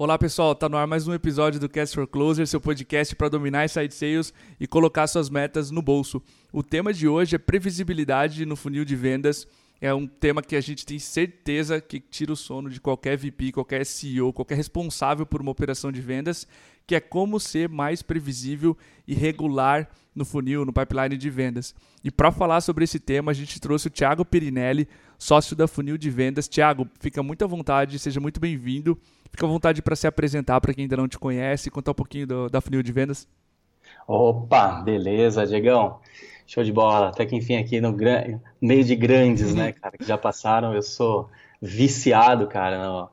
Olá pessoal, tá no ar mais um episódio do Cast for Closer, seu podcast para dominar site sales e colocar suas metas no bolso. O tema de hoje é previsibilidade no funil de vendas. É um tema que a gente tem certeza que tira o sono de qualquer VP, qualquer CEO, qualquer responsável por uma operação de vendas, que é como ser mais previsível e regular no funil, no pipeline de vendas. E para falar sobre esse tema, a gente trouxe o Thiago Pirinelli, sócio da Funil de Vendas. Thiago, fica muito à vontade, seja muito bem-vindo. Fica à vontade para se apresentar para quem ainda não te conhece, contar um pouquinho do, da Funil de Vendas. Opa, beleza, Diegão. Show de bola. Até que enfim aqui no meio de grandes, né, cara, que já passaram. Eu sou viciado, cara, no,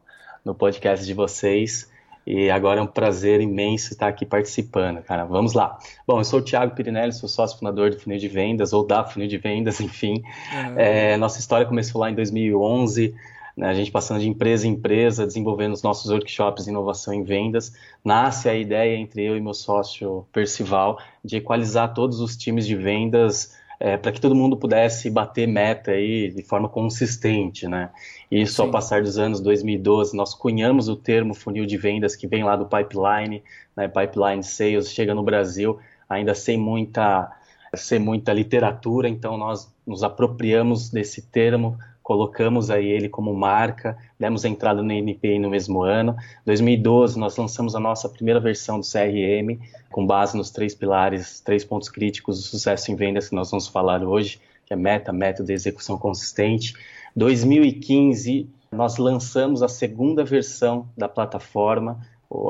no podcast de vocês. E agora é um prazer imenso estar aqui participando, cara. Vamos lá. Bom, eu sou o Thiago Pirinelli, sou sócio fundador do Funil de Vendas, ou da Funil de Vendas, enfim. Uhum. É, nossa história começou lá em 2011, né, a gente passando de empresa em empresa, desenvolvendo os nossos workshops de inovação em vendas. Nasce a ideia entre eu e meu sócio Percival de equalizar todos os times de vendas é, para que todo mundo pudesse bater meta aí de forma consistente, né? Isso Sim. ao passar dos anos 2012, nós cunhamos o termo funil de vendas que vem lá do pipeline, né? Pipeline Sales chega no Brasil ainda sem muita sem muita literatura, então nós nos apropriamos desse termo, colocamos aí ele como marca, demos entrada no NPI no mesmo ano. 2012 nós lançamos a nossa primeira versão do CRM, com base nos três pilares, três pontos críticos do sucesso em vendas que nós vamos falar hoje, que é meta, método e execução consistente. 2015 nós lançamos a segunda versão da plataforma.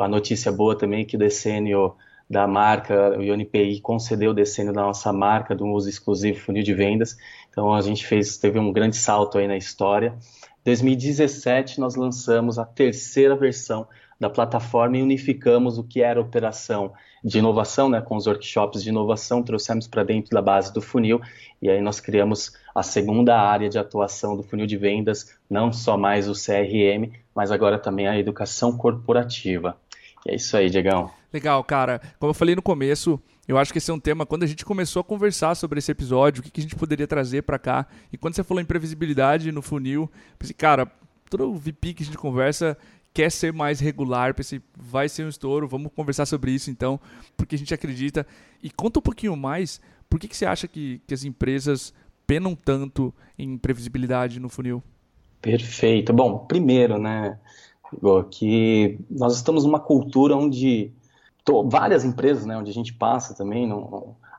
A notícia boa também é que o decênio da marca, o IONPI concedeu o decênio da nossa marca do uso exclusivo funil de vendas. Então a gente fez, teve um grande salto aí na história. 2017 nós lançamos a terceira versão da plataforma e unificamos o que era operação de inovação, né, com os workshops de inovação, trouxemos para dentro da base do funil e aí nós criamos a segunda área de atuação do funil de vendas, não só mais o CRM, mas agora também a educação corporativa. E é isso aí, Diegão. Legal, cara. Como eu falei no começo, eu acho que esse é um tema. Quando a gente começou a conversar sobre esse episódio, o que, que a gente poderia trazer para cá, e quando você falou em previsibilidade no funil, pensei, cara, todo VP que a gente conversa quer ser mais regular, pensei, vai ser um estouro, vamos conversar sobre isso então, porque a gente acredita. E conta um pouquinho mais, por que, que você acha que, que as empresas penam tanto em previsibilidade no funil? Perfeito. Bom, primeiro, né, que nós estamos numa cultura onde tô, várias empresas, né, onde a gente passa também,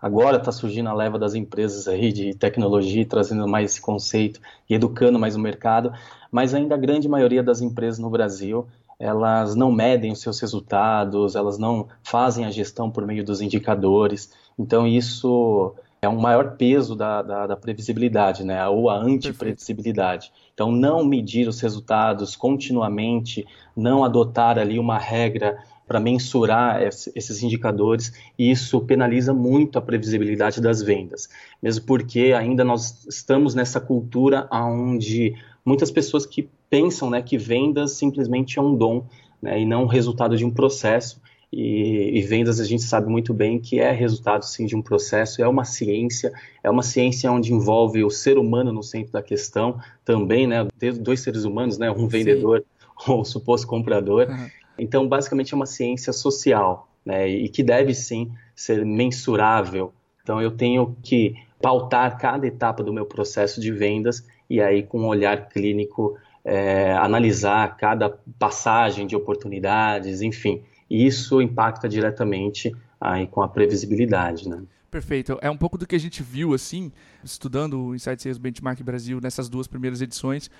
agora está surgindo a leva das empresas aí de tecnologia, trazendo mais esse conceito e educando mais o mercado, mas ainda a grande maioria das empresas no Brasil elas não medem os seus resultados, elas não fazem a gestão por meio dos indicadores, então isso é um maior peso da, da, da previsibilidade, né? ou a antiprevisibilidade. Então, não medir os resultados continuamente, não adotar ali uma regra para mensurar esses indicadores, e isso penaliza muito a previsibilidade das vendas, mesmo porque ainda nós estamos nessa cultura onde muitas pessoas que pensam né, que vendas simplesmente é um dom né, e não o resultado de um processo, e, e, vendas a gente sabe muito bem que é resultado sim de um processo, é uma ciência, é uma ciência onde envolve o ser humano no centro da questão também, né? Dois seres humanos, né? Um vendedor sim. ou um suposto comprador. Uhum. Então, basicamente é uma ciência social, né? E que deve sim ser mensurável. Então, eu tenho que pautar cada etapa do meu processo de vendas e aí com um olhar clínico é, analisar cada passagem de oportunidades, enfim isso impacta diretamente aí com a previsibilidade, né? Perfeito. É um pouco do que a gente viu, assim, estudando o Insight Sales Benchmark Brasil nessas duas primeiras edições,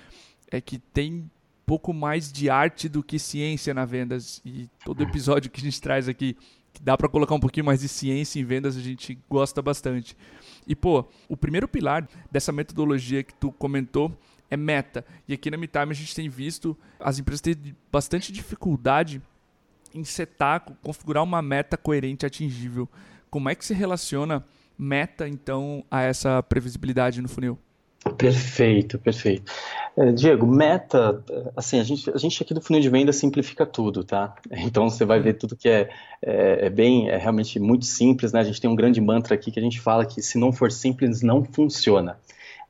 é que tem pouco mais de arte do que ciência na vendas. E todo episódio que a gente traz aqui, que dá para colocar um pouquinho mais de ciência em vendas, a gente gosta bastante. E, pô, o primeiro pilar dessa metodologia que tu comentou é meta. E aqui na MeTime a gente tem visto as empresas terem bastante dificuldade em setar, configurar uma meta coerente atingível. Como é que se relaciona meta, então, a essa previsibilidade no funil? Perfeito, perfeito. É, Diego, meta, assim, a gente, a gente aqui do funil de venda simplifica tudo, tá? Então você vai ver tudo que é, é, é, bem, é realmente muito simples, né? A gente tem um grande mantra aqui que a gente fala que se não for simples, não funciona.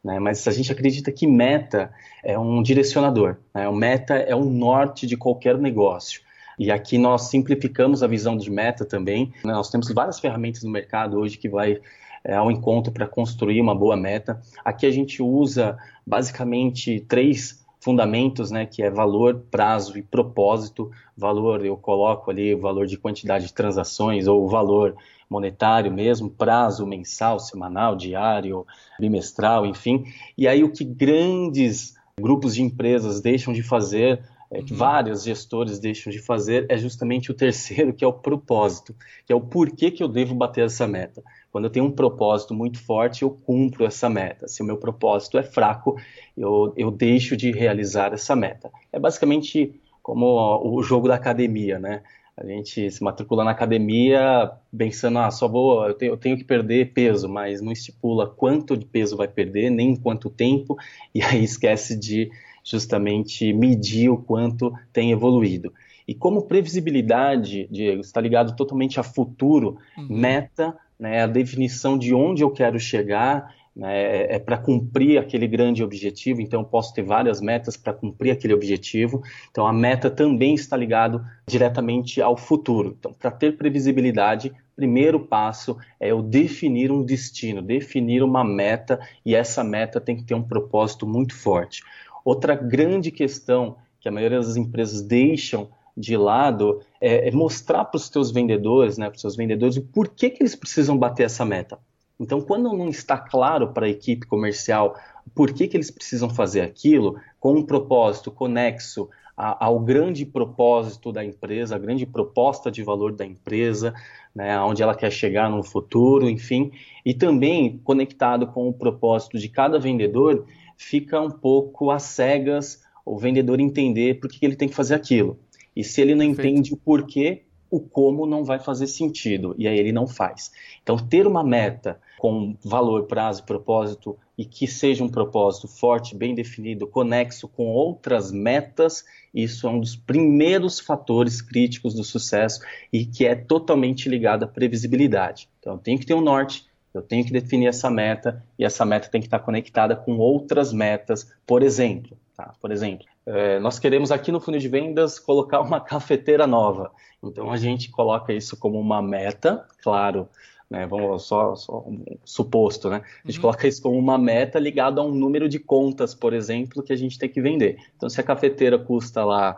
Né? Mas a gente acredita que meta é um direcionador, né? O meta é o norte de qualquer negócio. E aqui nós simplificamos a visão de meta também. Né? Nós temos várias ferramentas no mercado hoje que vai é, ao encontro para construir uma boa meta. Aqui a gente usa basicamente três fundamentos, né, que é valor, prazo e propósito. Valor, eu coloco ali o valor de quantidade de transações ou o valor monetário mesmo, prazo mensal, semanal, diário, bimestral, enfim. E aí o que grandes grupos de empresas deixam de fazer é, que uhum. vários gestores deixam de fazer é justamente o terceiro, que é o propósito, que é o porquê que eu devo bater essa meta. Quando eu tenho um propósito muito forte, eu cumpro essa meta. Se o meu propósito é fraco, eu, eu deixo de realizar essa meta. É basicamente como o jogo da academia, né? A gente se matricula na academia pensando, ah, só vou, eu tenho, eu tenho, que perder peso, mas não estipula quanto de peso vai perder, nem quanto tempo, e aí esquece de justamente medir o quanto tem evoluído. E como previsibilidade, Diego, está ligado totalmente a futuro, uhum. meta, né, a definição de onde eu quero chegar, né, é, é para cumprir aquele grande objetivo, então eu posso ter várias metas para cumprir aquele objetivo. Então a meta também está ligado diretamente ao futuro. Então, para ter previsibilidade, primeiro passo é eu definir um destino, definir uma meta, e essa meta tem que ter um propósito muito forte. Outra grande questão que a maioria das empresas deixam de lado é, é mostrar para os seus vendedores, né, para os seus vendedores, o porquê que eles precisam bater essa meta. Então, quando não está claro para a equipe comercial por que, que eles precisam fazer aquilo, com um propósito conexo ao grande propósito da empresa, a grande proposta de valor da empresa, né, onde ela quer chegar no futuro, enfim, e também conectado com o propósito de cada vendedor, fica um pouco às cegas o vendedor entender por que ele tem que fazer aquilo. E se ele não Perfeito. entende o porquê, o como não vai fazer sentido, e aí ele não faz. Então, ter uma meta com valor, prazo, propósito, e que seja um propósito forte, bem definido, conexo com outras metas, isso é um dos primeiros fatores críticos do sucesso e que é totalmente ligado à previsibilidade. Então, eu tenho que ter um norte, eu tenho que definir essa meta e essa meta tem que estar conectada com outras metas. Por exemplo, tá? por exemplo, é, nós queremos aqui no funil de vendas colocar uma cafeteira nova. Então a gente coloca isso como uma meta, claro. Né, vamos só, só um suposto, né? A gente uhum. coloca isso como uma meta ligada a um número de contas, por exemplo, que a gente tem que vender. Então, se a cafeteira custa lá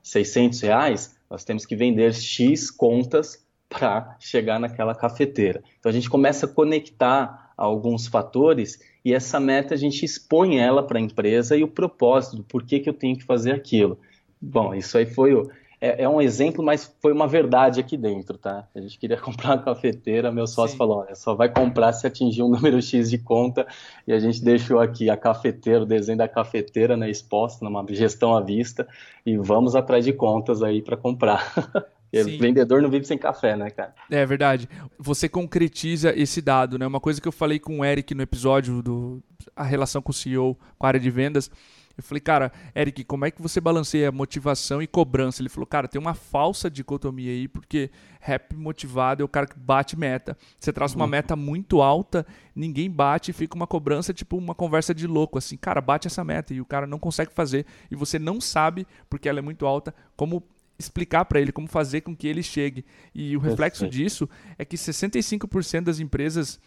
600 reais, nós temos que vender X contas para chegar naquela cafeteira. Então a gente começa a conectar alguns fatores e essa meta a gente expõe ela para a empresa e o propósito, por que, que eu tenho que fazer aquilo. Bom, isso aí foi o, é, é, um exemplo, mas foi uma verdade aqui dentro, tá? A gente queria comprar uma cafeteira, meu sócio Sim. falou, olha, só vai comprar se atingir um número X de conta, e a gente deixou aqui a cafeteira, o desenho da cafeteira né, exposta numa gestão à vista, e vamos atrás de contas aí para comprar. Sim. Vendedor não vive sem café, né, cara? É verdade. Você concretiza esse dado, né? Uma coisa que eu falei com o Eric no episódio do a relação com o CEO, com a área de vendas. Eu falei, cara, Eric, como é que você balanceia motivação e cobrança? Ele falou, cara, tem uma falsa dicotomia aí, porque rap motivado é o cara que bate meta. Você traz uma uhum. meta muito alta, ninguém bate e fica uma cobrança, tipo uma conversa de louco, assim, cara, bate essa meta e o cara não consegue fazer e você não sabe, porque ela é muito alta, como explicar para ele como fazer com que ele chegue. E o reflexo disso é que 65% das empresas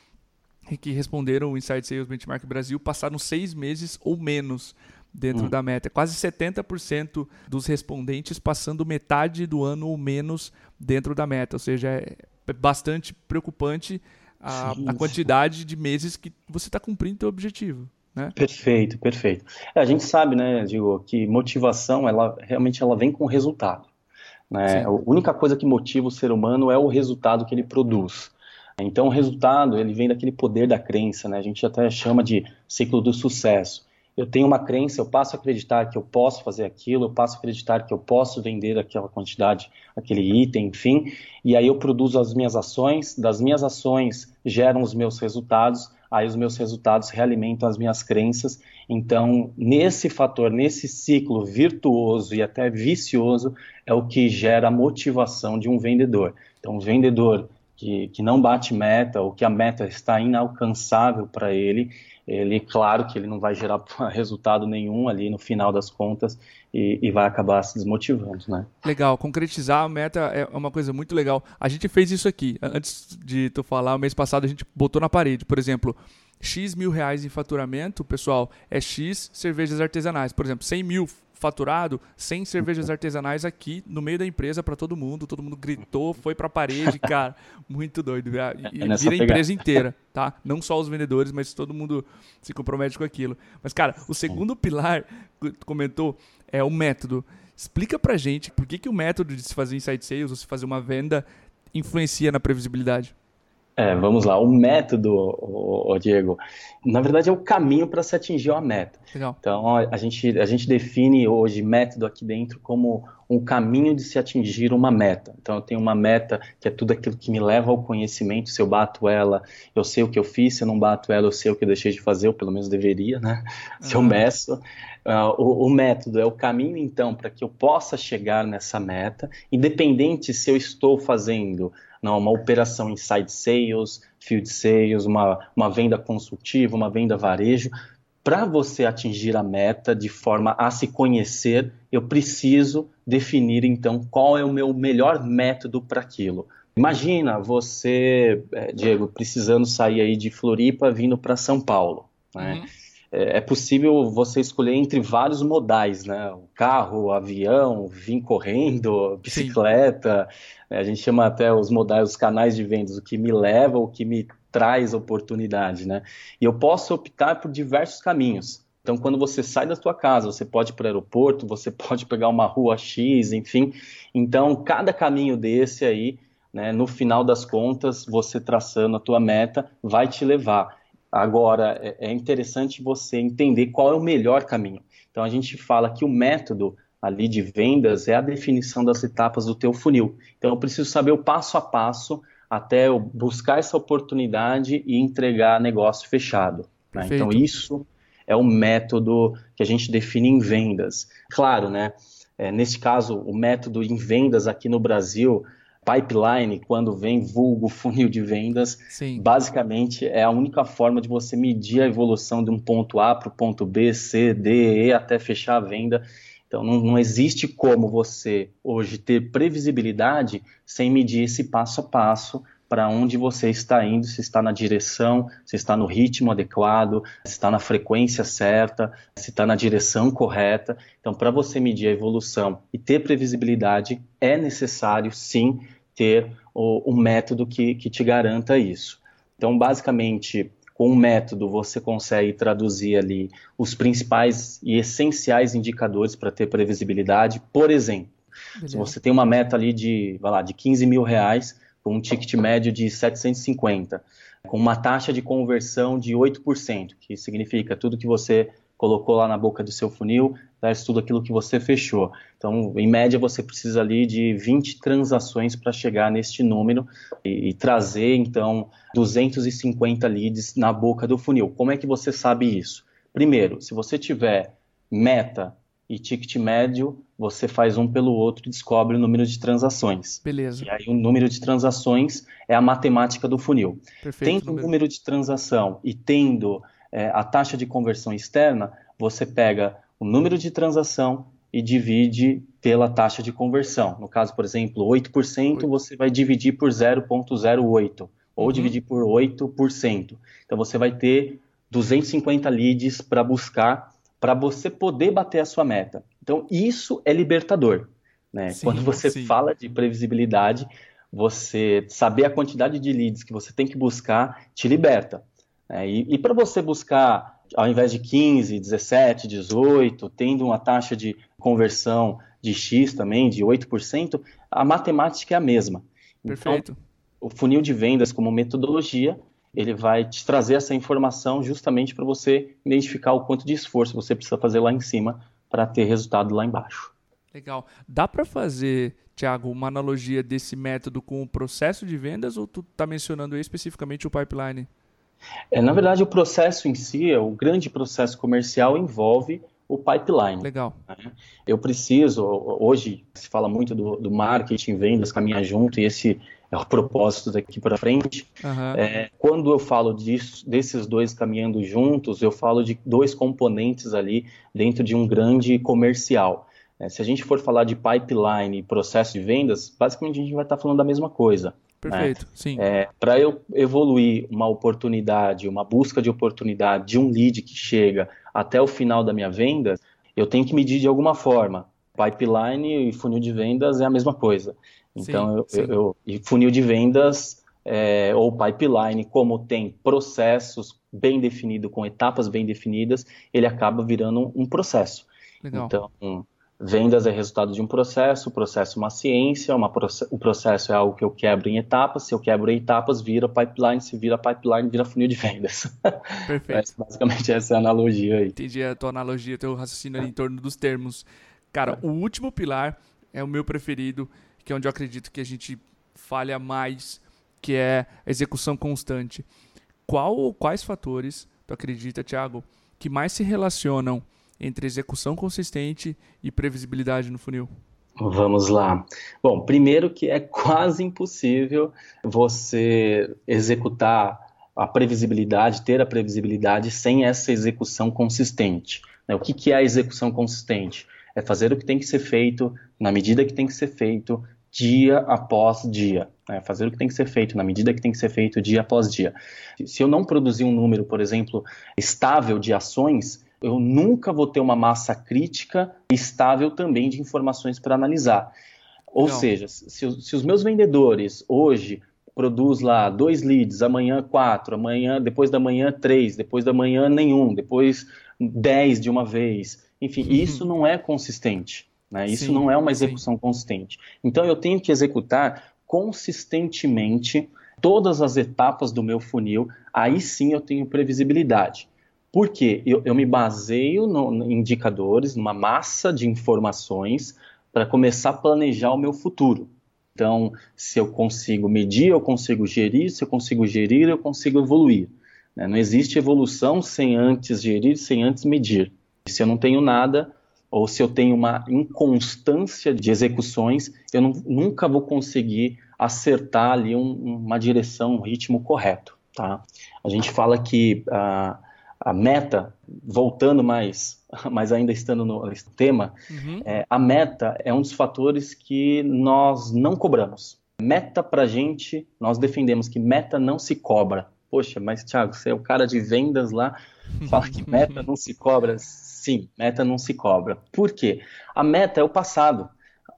que responderam o Inside Sales Benchmark Brasil passaram seis meses ou menos dentro hum. da meta. Quase 70% dos respondentes passando metade do ano ou menos dentro da meta. Ou seja, é bastante preocupante a, a quantidade de meses que você está cumprindo seu objetivo. Né? Perfeito, perfeito. É, a gente sabe, né, Diego, que motivação, ela realmente ela vem com resultado. Né? A única coisa que motiva o ser humano é o resultado que ele produz. Então, o resultado ele vem daquele poder da crença, né? A gente até chama de ciclo do sucesso. Eu tenho uma crença, eu passo a acreditar que eu posso fazer aquilo, eu passo a acreditar que eu posso vender aquela quantidade, aquele item, enfim, e aí eu produzo as minhas ações, das minhas ações geram os meus resultados, aí os meus resultados realimentam as minhas crenças. Então, nesse fator, nesse ciclo virtuoso e até vicioso, é o que gera a motivação de um vendedor. Então, o vendedor que, que não bate meta ou que a meta está inalcançável para ele, ele, claro que ele não vai gerar resultado nenhum ali no final das contas e, e, vai acabar se desmotivando, né? Legal, concretizar a meta é uma coisa muito legal. A gente fez isso aqui, antes de tu falar, mês passado a gente botou na parede, por exemplo, X mil reais em faturamento, pessoal, é X cervejas artesanais. Por exemplo, 100 mil faturado, 100 cervejas artesanais aqui no meio da empresa para todo mundo. Todo mundo gritou, foi para a parede, cara. Muito doido. E, é vira a empresa inteira, tá? Não só os vendedores, mas todo mundo se compromete com aquilo. Mas, cara, o segundo pilar, que tu comentou, é o método. Explica pra gente por que, que o método de se fazer inside sales ou se fazer uma venda influencia na previsibilidade. É, vamos lá. O método, o, o Diego, na verdade é o caminho para se atingir a meta. Legal. Então a gente, a gente define hoje método aqui dentro como um caminho de se atingir uma meta. Então eu tenho uma meta que é tudo aquilo que me leva ao conhecimento. Se eu bato ela, eu sei o que eu fiz. Se eu não bato ela, eu sei o que eu deixei de fazer, ou pelo menos deveria, né? Se eu meço. Uh, o, o, método é o caminho, então, para que eu possa chegar nessa meta, independente se eu estou fazendo não, uma operação inside sales, field sales, uma, uma venda consultiva, uma venda varejo. Para você atingir a meta de forma a se conhecer, eu preciso definir então qual é o meu melhor método para aquilo. Imagina você, é, Diego, precisando sair aí de Floripa vindo para São Paulo. Né? Uhum. É, é possível você escolher entre vários modais, né? O carro, o avião, vir correndo, bicicleta. Sim. A gente chama até os modais, os canais de vendas, o que me leva, o que me traz oportunidade, né? E eu posso optar por diversos caminhos. Então, quando você sai da sua casa, você pode ir para o aeroporto, você pode pegar uma rua X, enfim. Então, cada caminho desse aí, né, no final das contas, você traçando a tua meta, vai te levar. Agora, é, é interessante você entender qual é o melhor caminho. Então, a gente fala que o método ali de vendas é a definição das etapas do teu funil. Então, eu preciso saber o passo a passo até eu buscar essa oportunidade e entregar negócio fechado. Né? Então, isso é o método que a gente define em vendas. Claro, né? É, nesse caso, o método em vendas aqui no Brasil pipeline, quando vem vulgo funil de vendas, Sim. basicamente é a única forma de você medir a evolução de um ponto A para o ponto B, C, D, E até fechar a venda. Então não, não, existe como você hoje ter previsibilidade sem medir esse passo a passo para onde você está indo, se está na direção, se está no ritmo adequado, se está na frequência certa, se está na direção correta. Então, para você medir a evolução e ter previsibilidade, é necessário sim ter o, um método que, que te garanta isso. Então, basicamente, com um método você consegue traduzir ali os principais e essenciais indicadores para ter previsibilidade. Por exemplo, Beleza. se você tem uma meta ali de, vai lá, de 15 mil reais, com um ticket médio de 750, com uma taxa de conversão de 8%, que significa tudo que você colocou lá na boca do seu funil versus tudo aquilo que você fechou. Então, em média, você precisa ali de 20 transações para chegar neste número e, e, trazer, então, 250 leads na boca do funil. Como é que você sabe isso? Primeiro, se você tiver meta e ticket médio, você faz um pelo outro e descobre o número de transações. Beleza. E aí o número de transações é a matemática do funil. Perfeito, tendo o número de transação e tendo é, a taxa de conversão externa, você pega o número de transação e divide pela taxa de conversão. No caso, por exemplo, 8%, você vai dividir por 0,08 ou uhum. dividir por 8%. Então você vai ter 250 leads para buscar para você poder bater a sua meta. Então isso é libertador. Né? Sim, Quando você sim. fala de previsibilidade, você saber a quantidade de leads que você tem que buscar te liberta. Né? E, e para você buscar, ao invés de 15, 17, 18, tendo uma taxa de conversão de X também, de 8%, a matemática é a mesma. Então, Perfeito. Então, o funil de vendas como metodologia, ele vai te trazer essa informação justamente para você identificar o quanto de esforço você precisa fazer lá em cima para ter resultado lá embaixo. Legal. Dá para fazer, Thiago, uma analogia desse método com o processo de vendas ou tu está mencionando especificamente o pipeline? É, na verdade, o processo em si, o grande processo comercial envolve o pipeline. Legal. Né? Eu preciso, hoje se fala muito do, do marketing, vendas, caminhar junto, e esse é o propósito daqui para frente. Uhum. É, quando eu falo disso, desses dois caminhando juntos, eu falo de dois componentes ali dentro de um grande comercial. É, se a gente for falar de pipeline e processo de vendas, basicamente a gente vai estar falando da mesma coisa. Perfeito, né? sim. É, Para eu evoluir uma oportunidade, uma busca de oportunidade de um lead que chega até o final da minha venda, eu tenho que medir de alguma forma. Pipeline e funil de vendas é a mesma coisa. Então, sim, eu, sim. Eu, e funil de vendas é, ou pipeline, como tem processos bem definidos, com etapas bem definidas, ele acaba virando um, um processo. Legal. Então, Vendas é resultado de um processo, o processo é uma ciência, uma, o processo é algo que eu quebro em etapas, se eu quebro em etapas, vira pipeline, se vira pipeline, vira funil de vendas. Perfeito. Mas, basicamente essa é a analogia aí. Entendi a tua analogia, teu raciocínio ali em torno dos termos. Cara, o último pilar é o meu preferido, que é onde eu acredito que a gente falha mais, que é a execução constante. Qual ou quais fatores tu acredita, Thiago, que mais se relacionam entre execução consistente e previsibilidade no funil? Vamos lá. Bom, primeiro que é quase impossível você executar a previsibilidade, ter a previsibilidade sem essa execução consistente. Né? O que, é a execução consistente? É fazer o que tem que ser feito na medida que tem que ser feito, dia após dia. Né? Fazer o que tem que ser feito na medida que tem que ser feito dia após dia. Se eu não produzir um número, por exemplo, estável de ações, eu nunca vou ter uma massa crítica estável também de informações para analisar. Ou Não. seja, se, se, os meus vendedores hoje produz lá dois leads, amanhã quatro, amanhã, depois da manhã três, depois da manhã nenhum, depois dez de uma vez, enfim, uhum. isso não é consistente. Né? Isso sim, não é uma execução sim. consistente. Então eu tenho que executar consistentemente todas as etapas do meu funil, aí sim eu tenho previsibilidade. Porque eu, eu me baseio no, em indicadores, numa massa de informações para começar a planejar o meu futuro. Então, se eu consigo medir, eu consigo gerir, se eu consigo gerir, eu consigo evoluir. Né? Não existe evolução sem antes gerir, sem antes medir. Se eu não tenho nada, ou se eu tenho uma inconstância de execuções, eu não, nunca vou conseguir acertar ali um, uma direção, um ritmo correto. Tá? A gente fala que uh, a meta, voltando mais, mas ainda estando no tema, uhum. é, a meta é um dos fatores que nós não cobramos. Meta para gente, nós defendemos que meta não se cobra. Poxa, mas Thiago, você é o cara de vendas lá, fala que meta não se cobra. Sim, meta não se cobra. Por quê? A meta é o passado.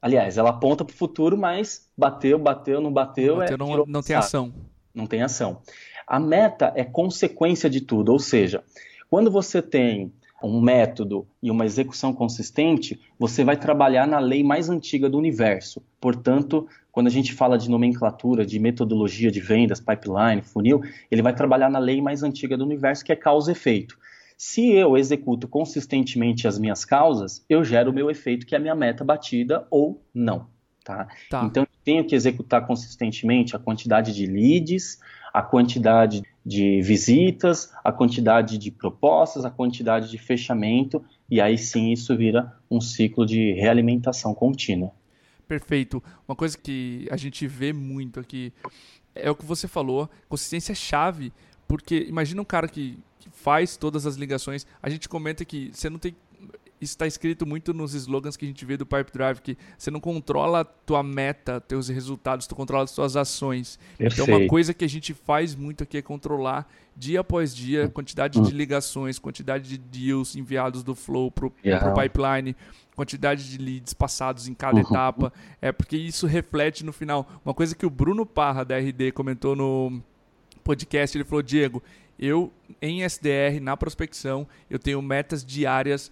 Aliás, ela aponta para o futuro, mas bateu, bateu, não bateu. bateu é, não, não tem ação. Não tem ação. A meta é consequência de tudo, ou seja, quando você tem um método e uma execução consistente, você vai trabalhar na lei mais antiga do universo. Portanto, quando a gente fala de nomenclatura, de metodologia de vendas, pipeline, funil, ele vai trabalhar na lei mais antiga do universo, que é causa e efeito. Se eu executo consistentemente as minhas causas, eu gero o meu efeito, que é a minha meta batida ou não. Tá? tá. Então, eu tenho que executar consistentemente a quantidade de leads, a quantidade de visitas, a quantidade de propostas, a quantidade de fechamento, e aí sim isso vira um ciclo de realimentação contínua. Perfeito. Uma coisa que a gente vê muito aqui é o que você falou, consistência é chave, porque imagina um cara que, que faz todas as ligações, a gente comenta que você não tem isso está escrito muito nos slogans que a gente vê do Pipe Drive, que você não controla a tua meta, teus resultados, tu controla as tuas ações. Perfeito. Então, uma coisa que a gente faz muito aqui é controlar dia após dia a quantidade de ligações, quantidade de deals enviados do Flow para o yeah. pipeline, quantidade de leads passados em cada uhum. etapa. É porque isso reflete no final. Uma coisa que o Bruno Parra, da RD, comentou no podcast, ele falou, Diego, eu, em SDR, na prospecção, eu tenho metas diárias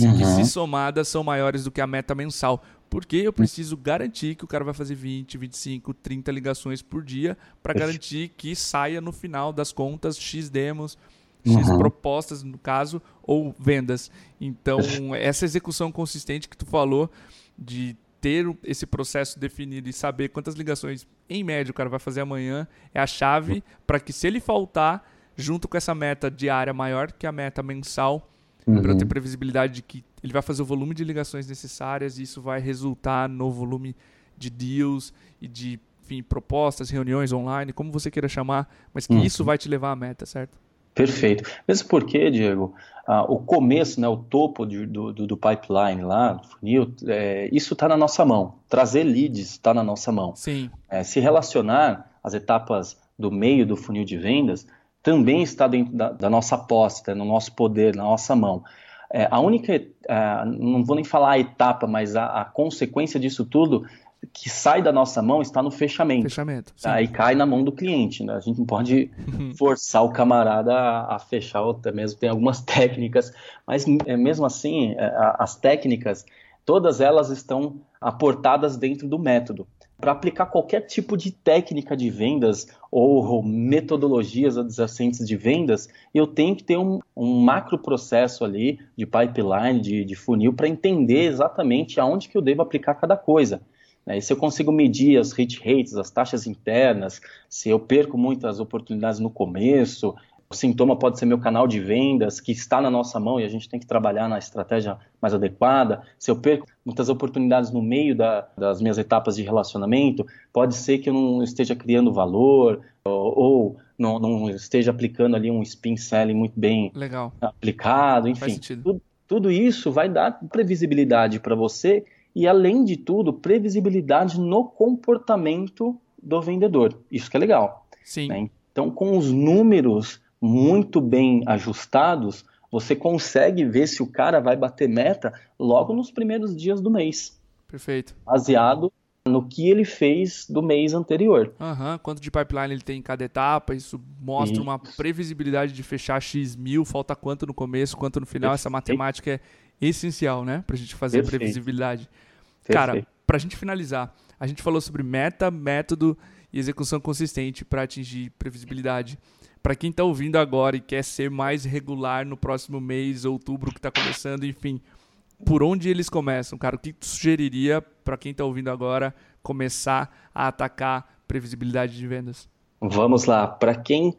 uhum. que, se somadas, são maiores do que a meta mensal. Porque eu preciso garantir que o cara vai fazer 20, 25, 30 ligações por dia para garantir que saia no final das contas X demos, X uhum. propostas, no caso, ou vendas. Então, essa execução consistente que tu falou de ter esse processo definido e saber quantas ligações, em média, o cara vai fazer amanhã é a chave para que, se ele faltar, junto com essa meta diária maior que a meta mensal, Uhum. Para ter previsibilidade de que ele vai fazer o volume de ligações necessárias e isso vai resultar no volume de deals e de enfim, propostas, reuniões online, como você queira chamar, mas que uhum. isso vai te levar à meta, certo? Perfeito. Mesmo porque, Diego, ah, o começo, né, o topo de, do, do, pipeline lá, do funil, é, isso está na nossa mão. Trazer leads está na nossa mão. Sim. É, se relacionar as etapas do meio do funil de vendas também está dentro da, da nossa posse, no nosso poder, na nossa mão. É, a única, é, não vou nem falar a etapa, mas a, a consequência disso tudo que sai da nossa mão está no fechamento. Fechamento. Aí cai na mão do cliente. Né? A gente não pode forçar o camarada a, a, fechar, até mesmo tem algumas técnicas, mas é, mesmo assim, é, as técnicas, todas elas estão aportadas dentro do método. Para aplicar qualquer tipo de técnica de vendas ou metodologias adjacentes de vendas, eu tenho que ter um, um macro processo ali de pipeline, de, de funil, para entender exatamente aonde que eu devo aplicar cada coisa. Né? E se eu consigo medir as hit rates, as taxas internas, se eu perco muitas oportunidades no começo, sintoma pode ser meu canal de vendas, que está na nossa mão e a gente tem que trabalhar na estratégia mais adequada. Se eu perco muitas oportunidades no meio da, das minhas etapas de relacionamento, pode ser que eu não esteja criando valor ou, ou não, não, esteja aplicando ali um spin selling muito bem Legal. aplicado. Enfim, tudo, tudo isso vai dar previsibilidade para você e, além de tudo, previsibilidade no comportamento do vendedor. Isso que é legal. Sim. Né? Então, com os números muito bem ajustados, você consegue ver se o cara vai bater meta logo nos primeiros dias do mês. Perfeito. Baseado no que ele fez do mês anterior. Uhum. Quanto de pipeline ele tem em cada etapa, isso mostra isso. uma previsibilidade de fechar X mil, falta quanto no começo, quanto no final. Perfeito. Essa matemática é essencial, né? Pra gente fazer Perfeito. previsibilidade. Perfeito. Cara, pra gente finalizar, a gente falou sobre meta, método e execução consistente para atingir previsibilidade. Para quem está ouvindo agora e quer ser mais regular no próximo mês, outubro que está começando, enfim, por onde eles começam, cara? O que tu sugeriria para quem está ouvindo agora começar a atacar previsibilidade de vendas? Vamos lá. Para quem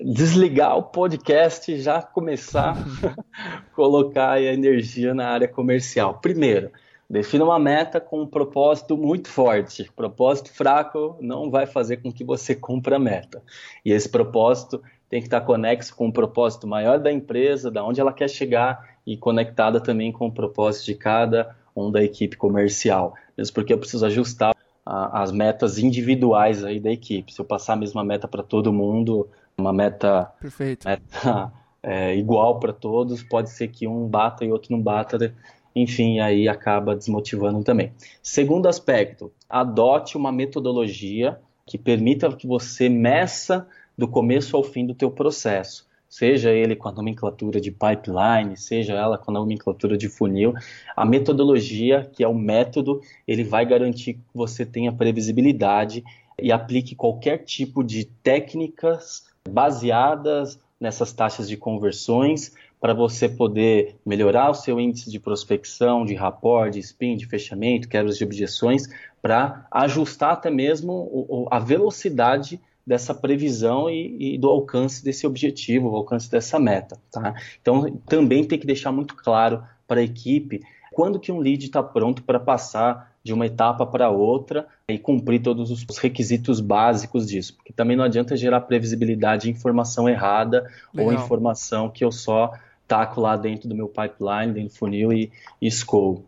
desligar o podcast e já começar a colocar a energia na área comercial. Primeiro, defina uma meta com um propósito muito forte. Propósito fraco não vai fazer com que você cumpra a meta. E esse propósito tem que estar conexo com o propósito maior da empresa, da onde ela quer chegar e conectada também com o propósito de cada um da equipe comercial. Mesmo porque eu preciso ajustar a, as metas individuais aí da equipe. Se eu passar a mesma meta para todo mundo, uma meta, Perfeito. meta é, igual para todos, pode ser que um bata e outro não bata, né? Enfim, aí acaba desmotivando também. Segundo aspecto, adote uma metodologia que permita que você meça do começo ao fim do teu processo. Seja ele com a nomenclatura de pipeline, seja ela com a nomenclatura de funil, a metodologia, que é o método, ele vai garantir que você tenha previsibilidade e aplique qualquer tipo de técnicas baseadas nessas taxas de conversões para você poder melhorar o seu índice de prospecção, de rapport, de spin, de fechamento, quebras de objeções, para ajustar até mesmo a velocidade dessa previsão e, e, do alcance desse objetivo, o alcance dessa meta. Tá? Então, também tem que deixar muito claro para a equipe quando que um lead está pronto para passar de uma etapa para outra e cumprir todos os requisitos básicos disso. Porque também não adianta gerar previsibilidade de informação errada Legal. ou informação que eu só taco lá dentro do meu pipeline, dentro do funil e, e escoo.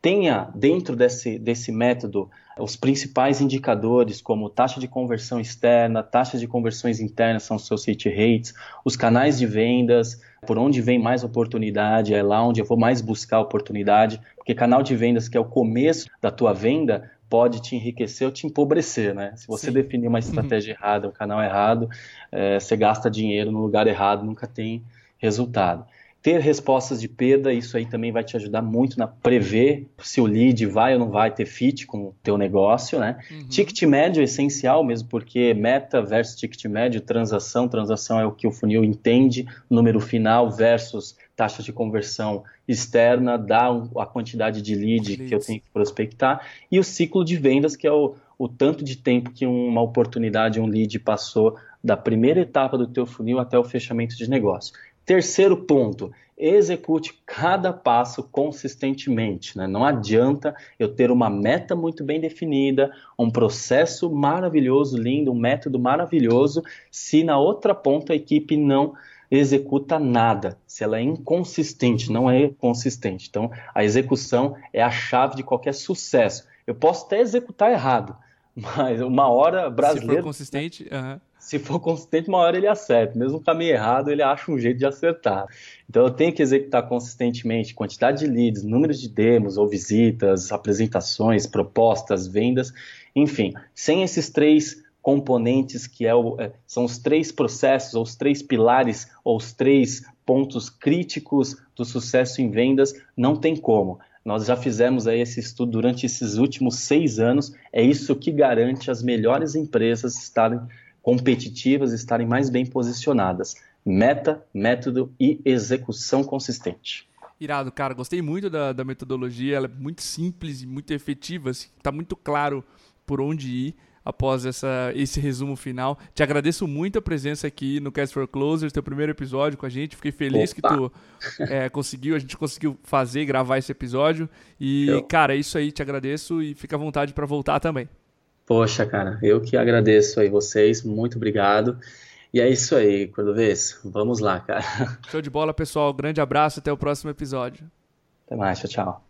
Tenha dentro desse, desse método os principais indicadores, como taxa de conversão externa, taxa de conversões internas, são associate rates, os canais de vendas, por onde vem mais oportunidade, é lá onde eu vou mais buscar oportunidade, porque canal de vendas, que é o começo da tua venda, pode te enriquecer ou te empobrecer, né? Se você Sim. definir uma estratégia uhum. errada, um canal errado, é, você gasta dinheiro no lugar errado, nunca tem resultado ter respostas de perda, isso aí também vai te ajudar muito na prever se o lead vai ou não vai ter fit com o teu negócio, né? Uhum. Ticket médio é essencial mesmo, porque meta versus ticket médio, transação, transação é o que o funil entende, número final versus taxa de conversão externa, dá a quantidade de lead que eu tenho que prospectar, e o ciclo de vendas, que é o, o tanto de tempo que uma oportunidade, um lead passou da primeira etapa do teu funil até o fechamento de negócio. Terceiro ponto, execute cada passo consistentemente. Né? Não adianta eu ter uma meta muito bem definida, um processo maravilhoso, lindo, um método maravilhoso, se na outra ponta a equipe não executa nada, se ela é inconsistente, não é consistente. Então, a execução é a chave de qualquer sucesso. Eu posso até executar errado, mas uma hora brasileiro. Se for consistente, uhum. se for consistente, uma hora ele acerta. Mesmo o caminho errado, ele acha um jeito de acertar. Então eu tenho que executar consistentemente quantidade de leads, números de demos ou visitas, apresentações, propostas, vendas, enfim. Sem esses três componentes que é o, é, são os três processos, ou os três pilares, ou os três pontos críticos do sucesso em vendas, não tem como. Nós já fizemos aí esse estudo durante esses últimos seis anos. É isso que garante as melhores empresas estarem competitivas, estarem mais bem posicionadas. Meta, método e execução consistente. Irado, cara. Gostei muito da, da metodologia. Ela é muito simples e muito efetiva. Está assim, muito claro por onde ir após essa, esse resumo final. Te agradeço muito a presença aqui no Cast for Closers, teu primeiro episódio com a gente. Fiquei feliz Opa. que tu é, conseguiu, a gente conseguiu fazer, gravar esse episódio. E, eu. cara, é isso aí, te agradeço e fica à vontade para voltar também. Poxa, cara, eu que agradeço aí vocês, muito obrigado. E é isso aí, Cordovez. Vamos lá, cara. Show de bola, pessoal. Grande abraço, até o próximo episódio. Até mais, tchau, tchau.